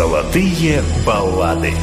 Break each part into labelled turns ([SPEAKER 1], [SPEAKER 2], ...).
[SPEAKER 1] Золотые баллады.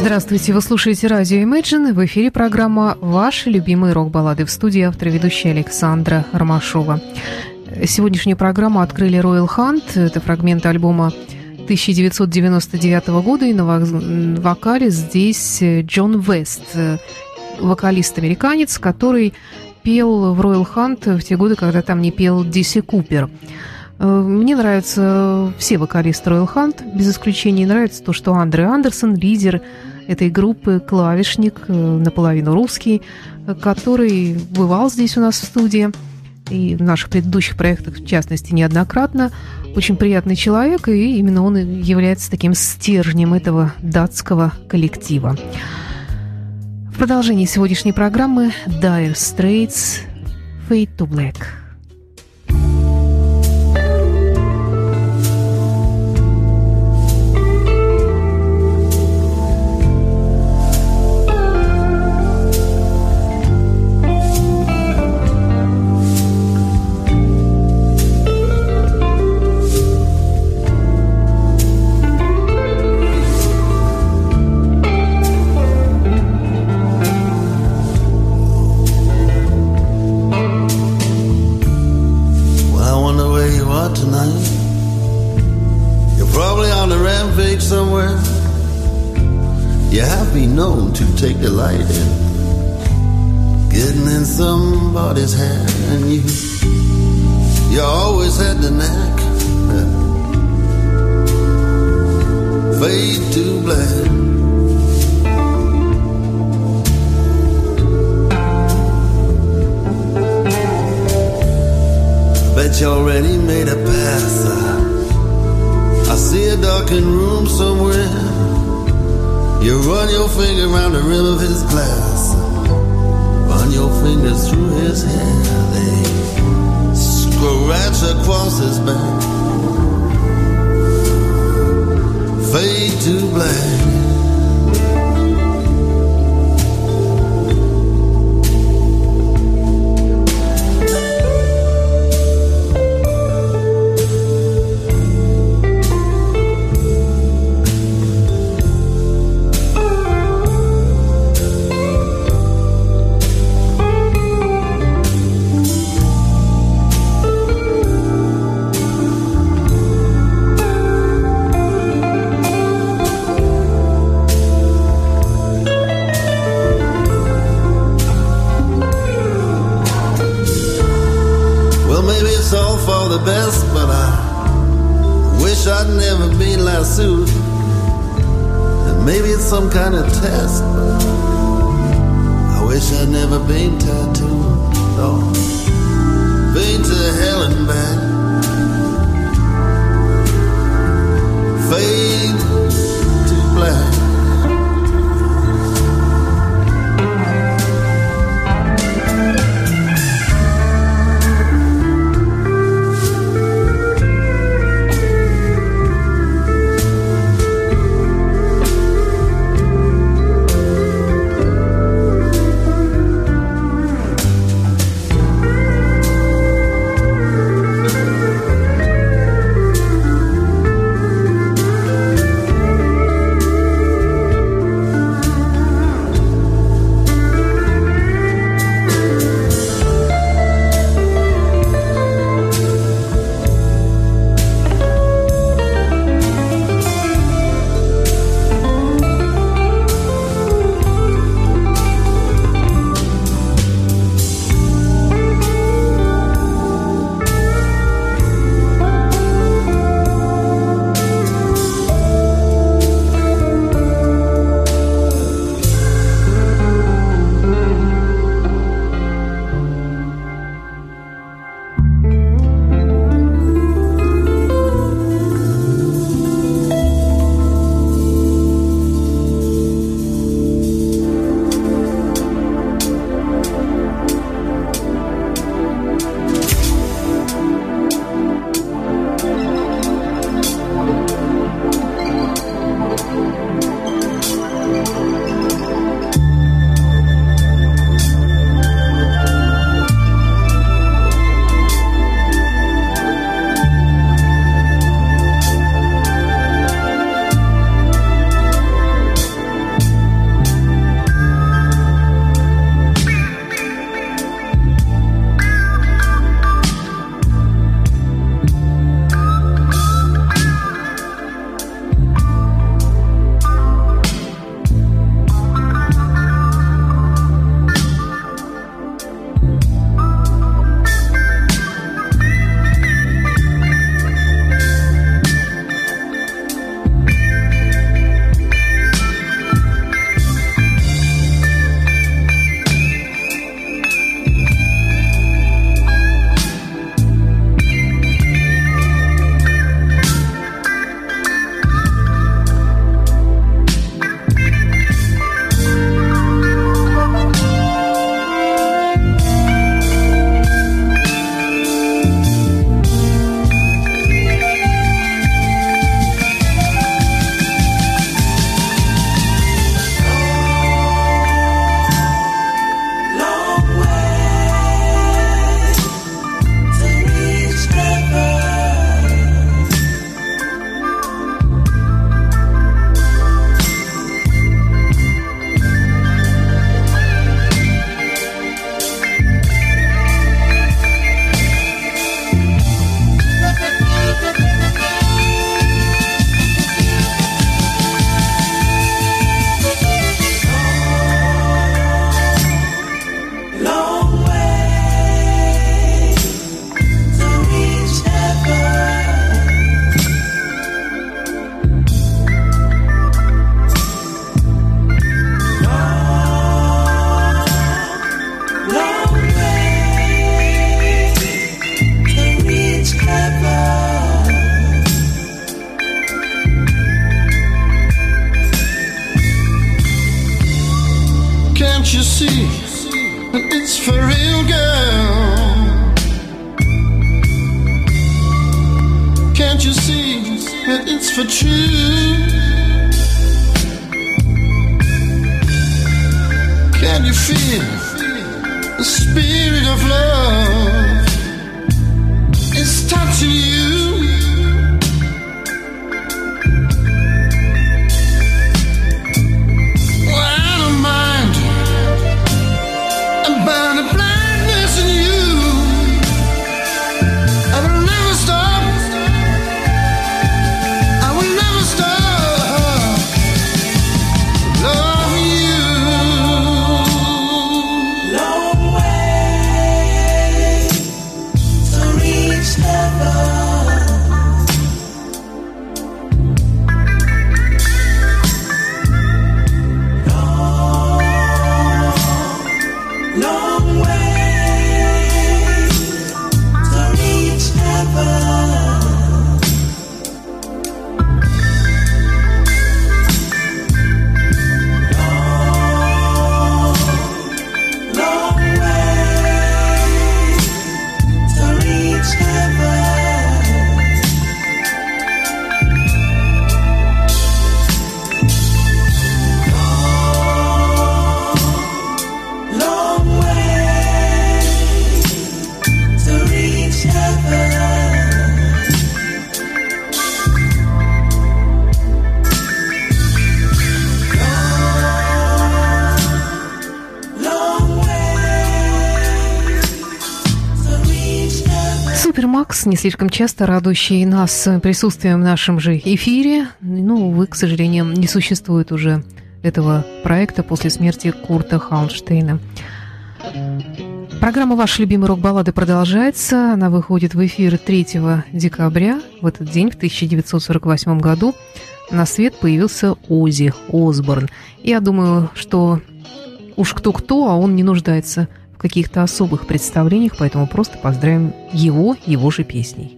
[SPEAKER 2] Здравствуйте, вы слушаете радио Imagine. В эфире программа «Ваши любимые рок-баллады» в студии автор ведущая Александра Ромашова. Сегодняшнюю программу открыли Royal Hunt. Это фрагмент альбома 1999 года, и на вокале здесь Джон Вест, вокалист-американец, который пел в Royal Hunt в те годы, когда там не пел Диси Купер. Мне нравятся все вокалисты Royal Hunt, без исключения нравится то, что Андре Андерсон, лидер этой группы, клавишник, э, наполовину русский, который бывал здесь у нас в студии и в наших предыдущих проектах, в частности, неоднократно. Очень приятный человек, и именно он является таким стержнем этого датского коллектива. В продолжении сегодняшней программы Dire Straits Fade to Black.
[SPEAKER 3] Somebody's hand and you you always had the knack fade to black Bet you already made a pass. I see a darkened room somewhere you run your finger around the rim of his glass. Your fingers through his hair. They scratch across his back. Fade to black. kind of
[SPEAKER 4] слишком часто радующий нас присутствием в нашем же эфире. Ну, увы, к сожалению, не существует уже этого проекта после смерти Курта Хаунштейна. Программа «Ваш любимый рок-баллады» продолжается. Она выходит в эфир 3 декабря. В этот день, в 1948 году, на свет появился Ози Осборн. Я думаю, что уж кто-кто, а он не нуждается каких-то особых представлениях, поэтому просто поздравим его его же песней.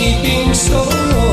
[SPEAKER 5] keeping score.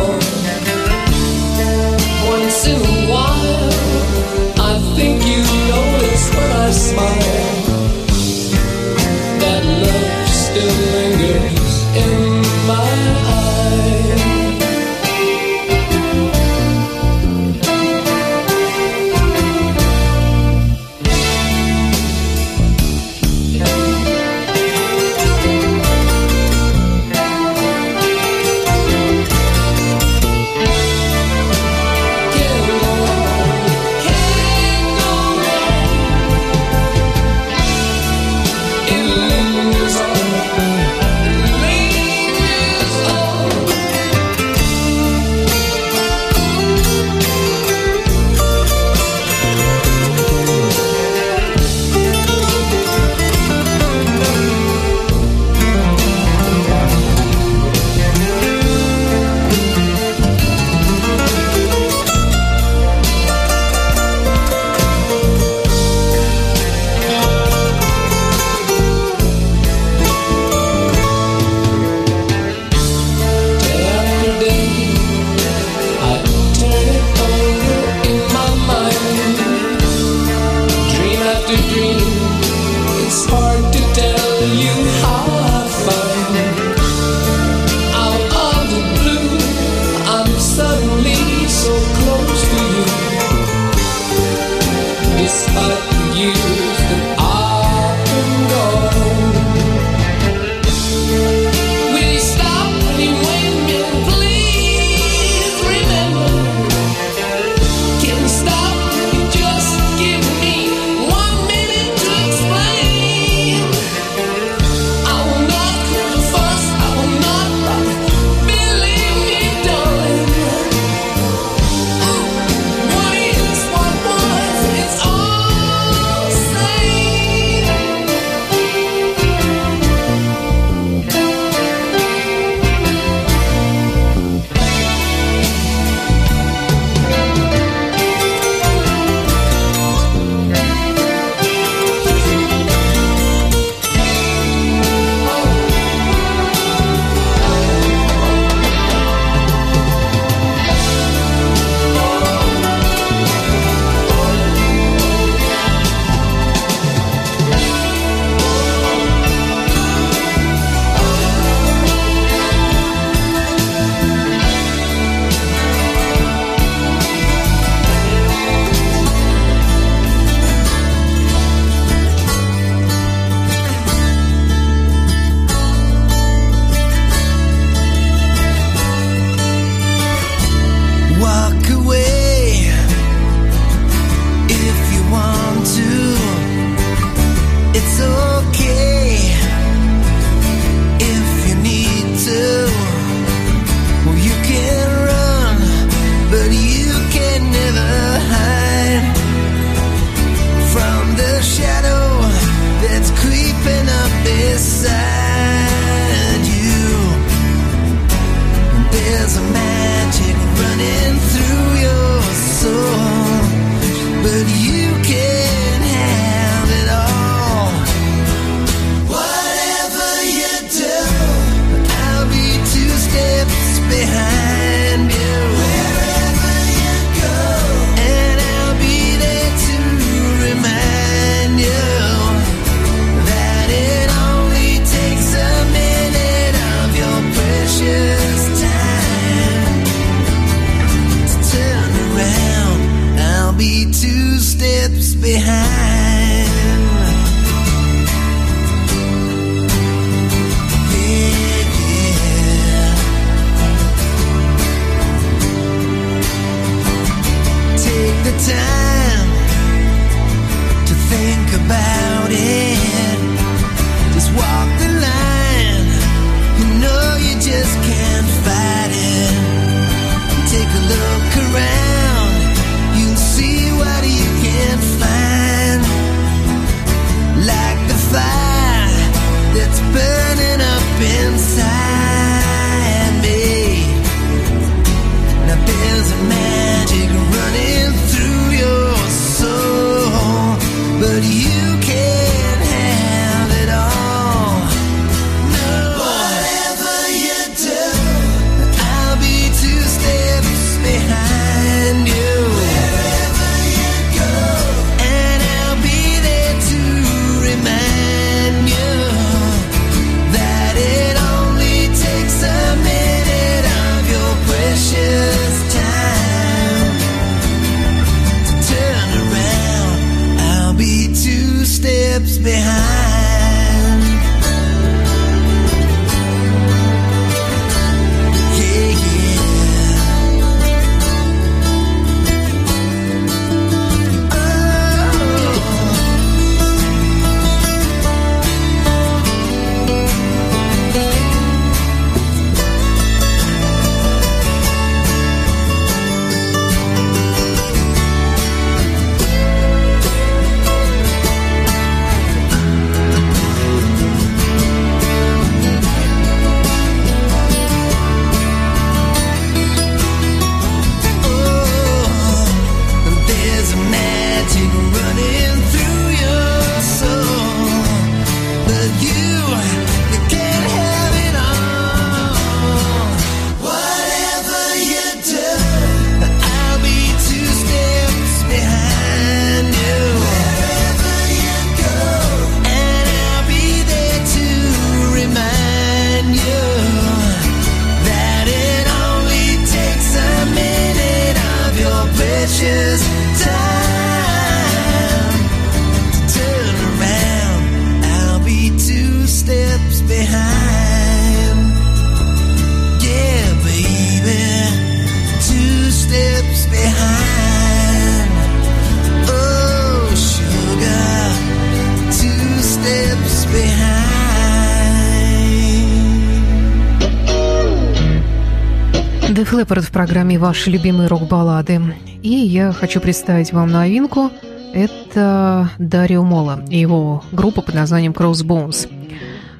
[SPEAKER 2] Деф Леппард в программе «Ваши любимые рок-баллады». И я хочу представить вам новинку. Это Дарио Мола и его группа под названием Crossbones.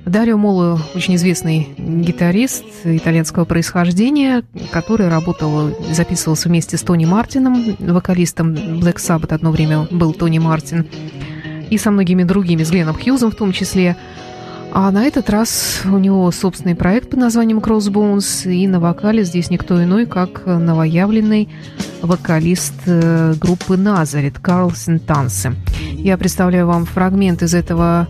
[SPEAKER 2] Дарио Моло очень известный гитарист итальянского происхождения, который работал, записывался вместе с Тони Мартином, вокалистом Black Sabbath одно время был Тони Мартин, и со многими другими, с Гленном Хьюзом в том числе. А на этот раз у него собственный проект под названием Crossbones, и на вокале здесь никто иной, как новоявленный вокалист э, группы Назарет Карлсон Танцы. Я представляю вам фрагмент из этого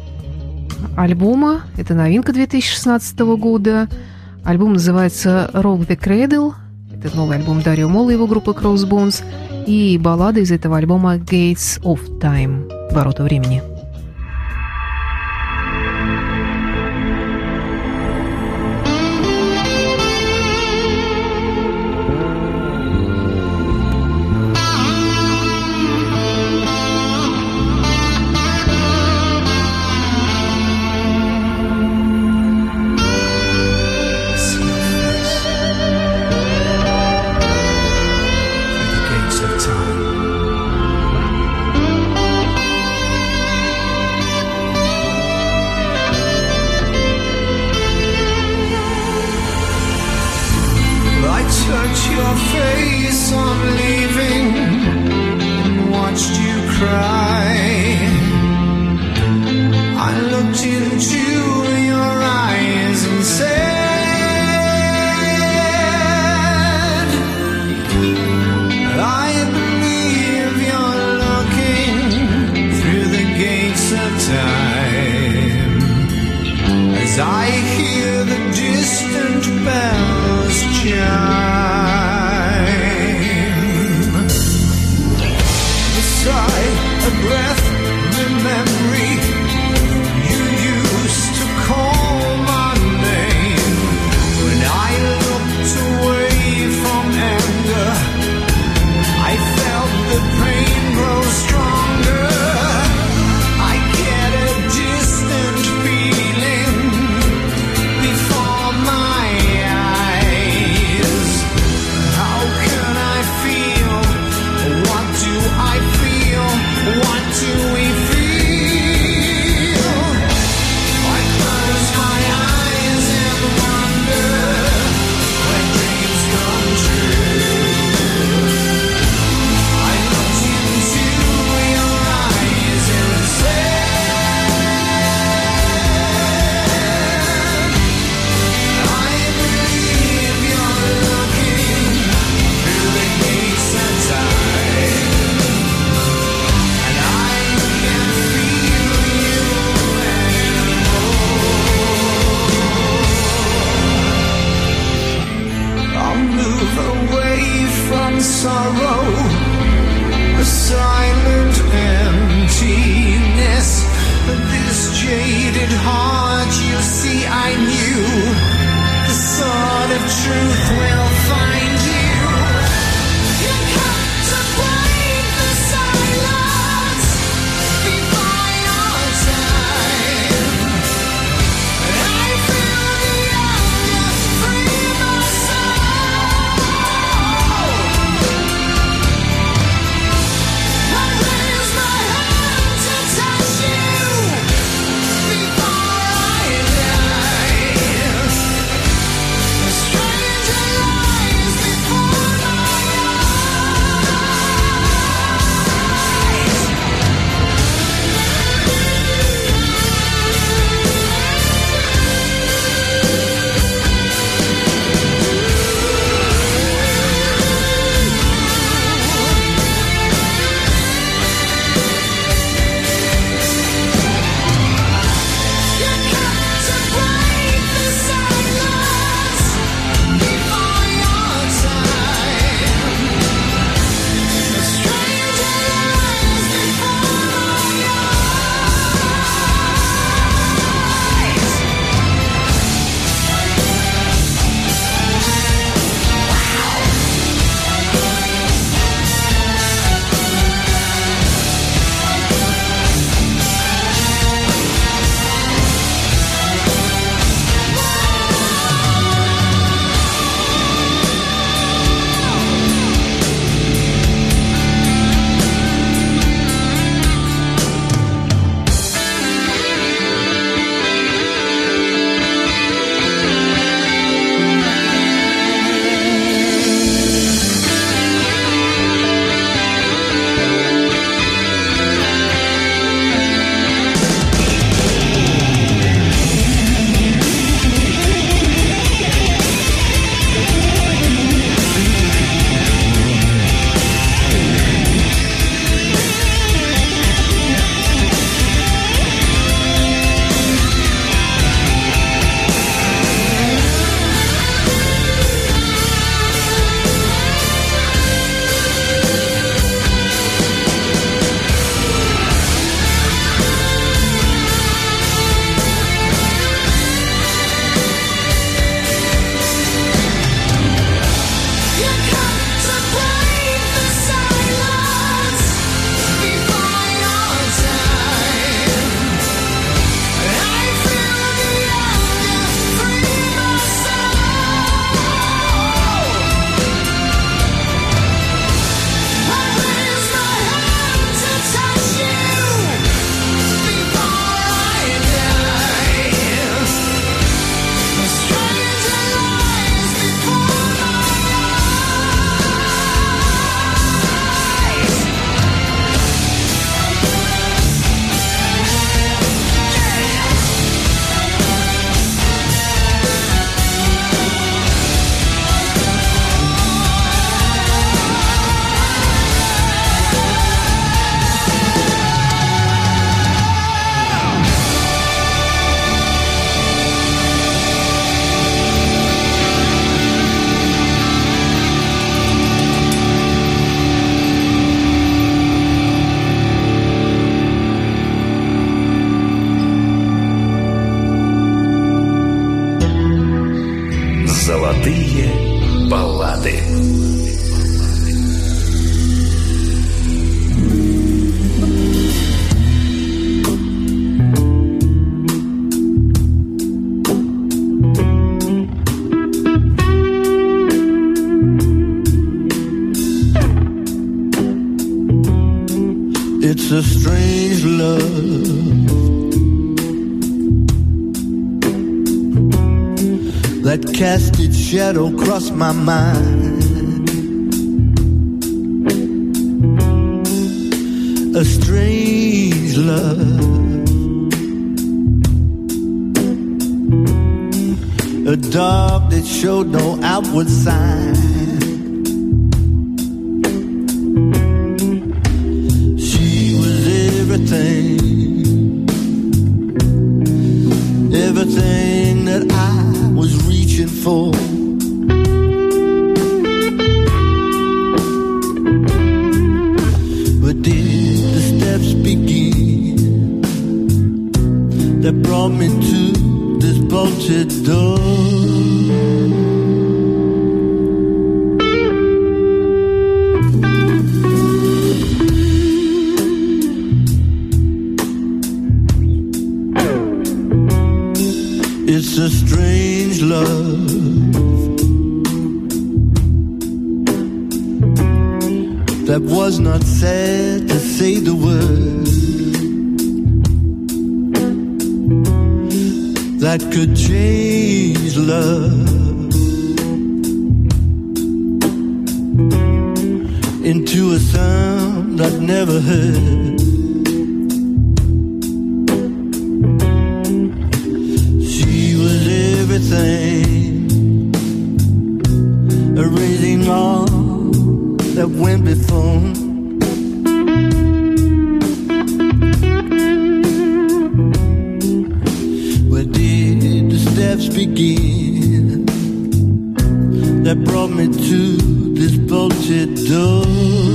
[SPEAKER 2] альбома. Это новинка 2016 года. Альбом называется Rock the Cradle. Это новый альбом Дарио Мола и его группы Crossbones. И баллада из этого альбома Gates of Time. Ворота времени.
[SPEAKER 6] Cast its shadow across my mind. A strange love, a dog that showed no outward sign. Love into a sound I've never heard. She was everything, erasing all that went before. Begin that brought me to this bolted door?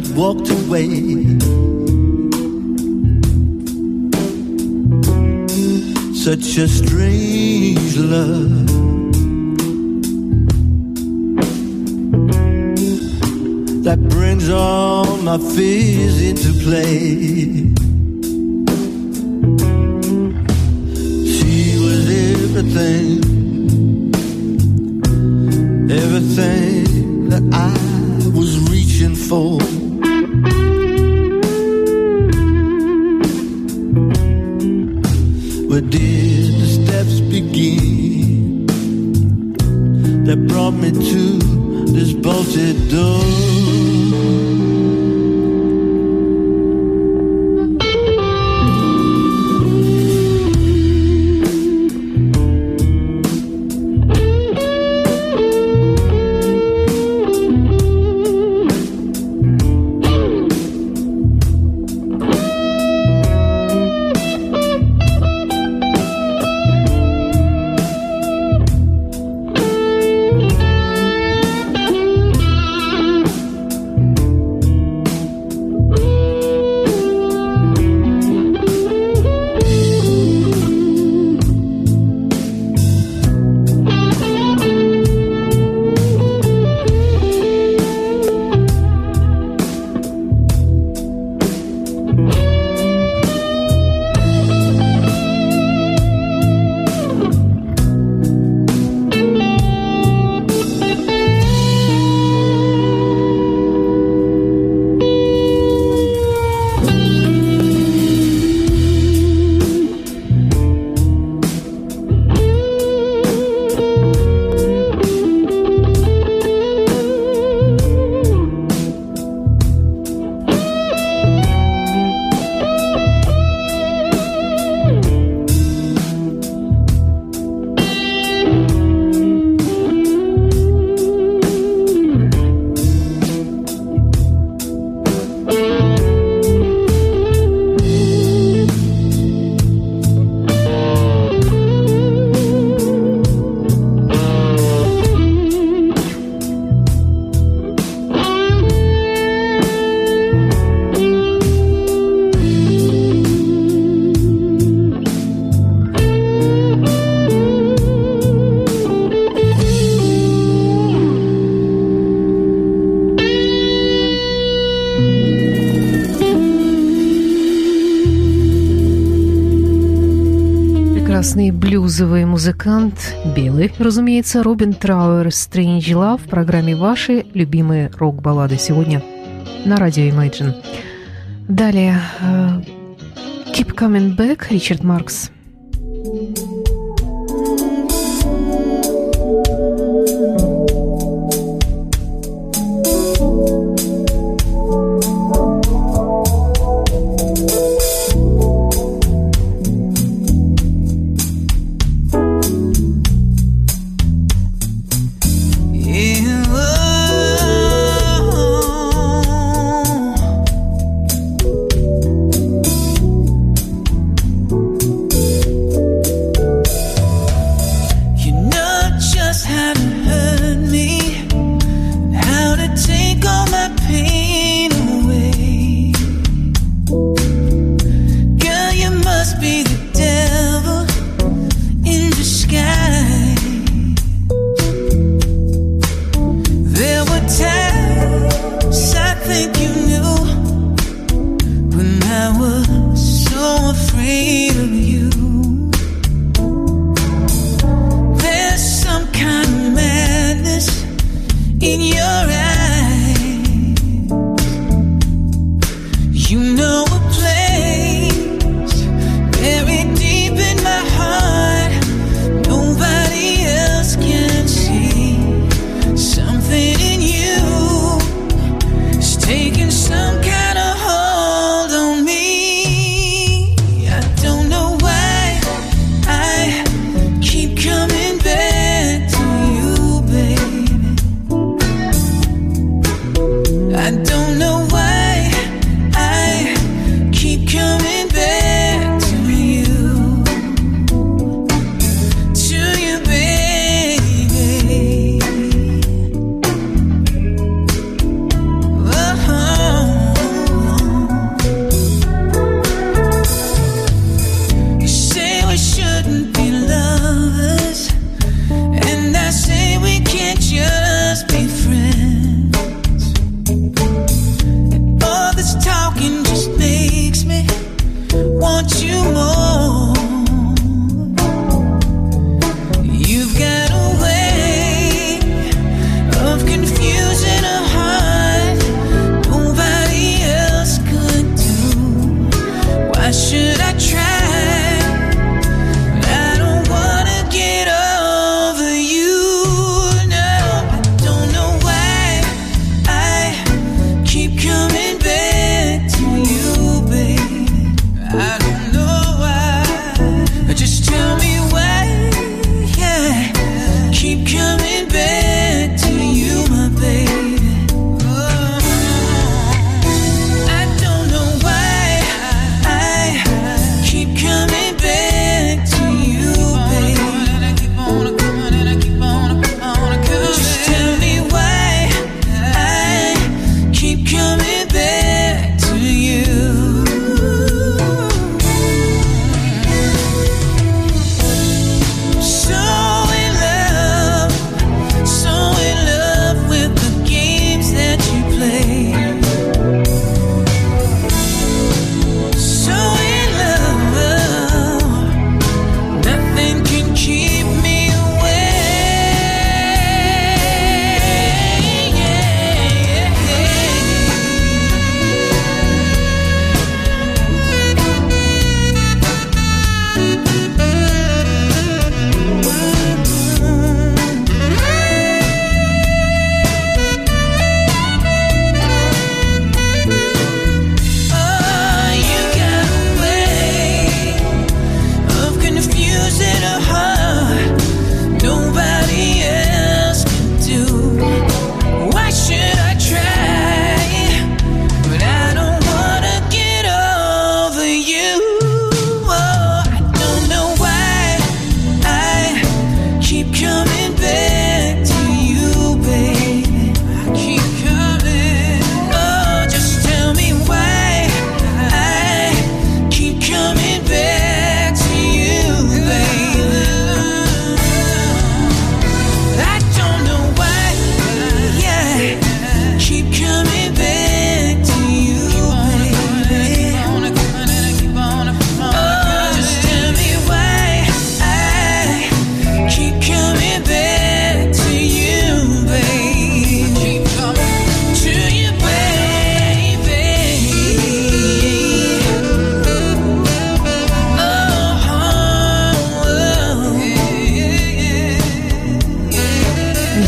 [SPEAKER 6] But walked away Such a strange love. That brings all my fears into play. She was everything, everything that I was reaching for.
[SPEAKER 2] Блюзовый музыкант, белый, разумеется, Робин Трауэр «Strange Love» в программе «Ваши любимые рок-баллады» сегодня на радио Imagine. Далее э, «Keep Coming Back» Ричард Маркс.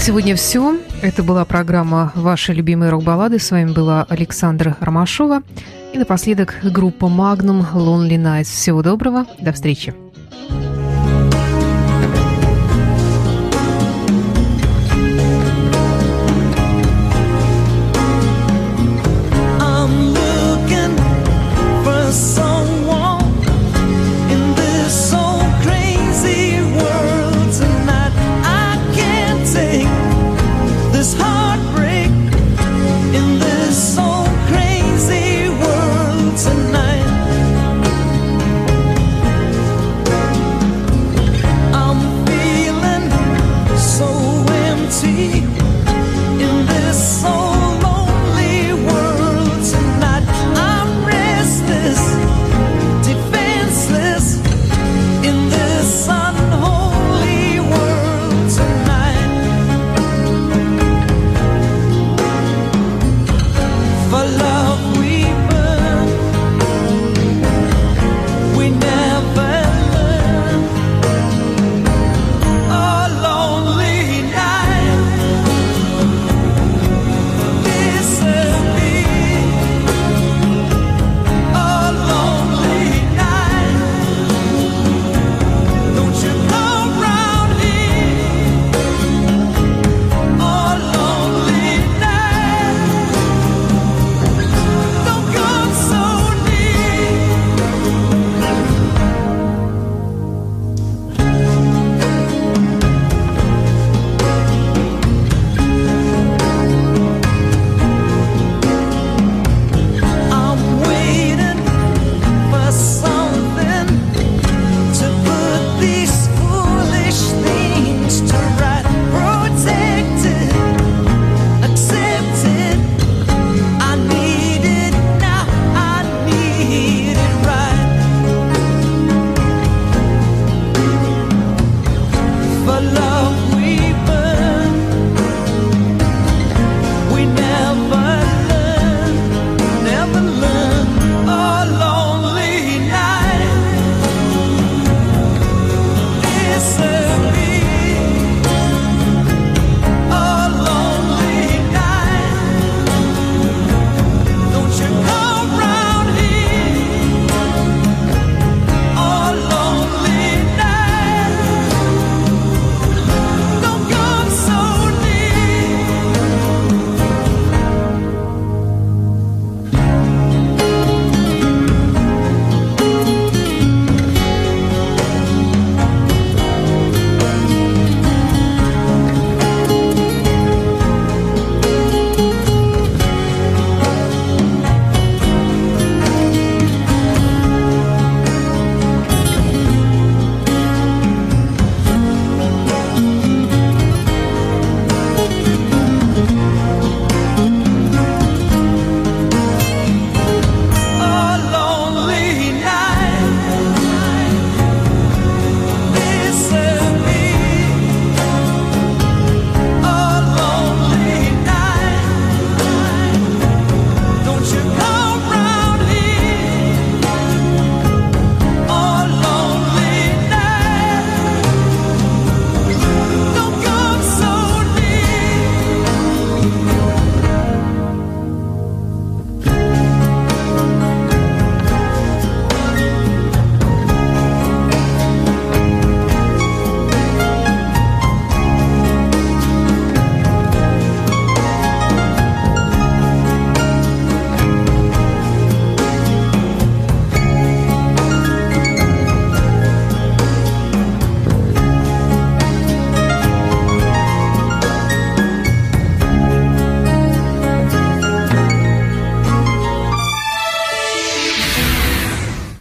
[SPEAKER 2] Сегодня все. Это была программа «Ваши любимые рок-баллады». С вами была Александра Ромашова. И напоследок группа «Магнум» «Lonely Nights». Всего доброго. До встречи.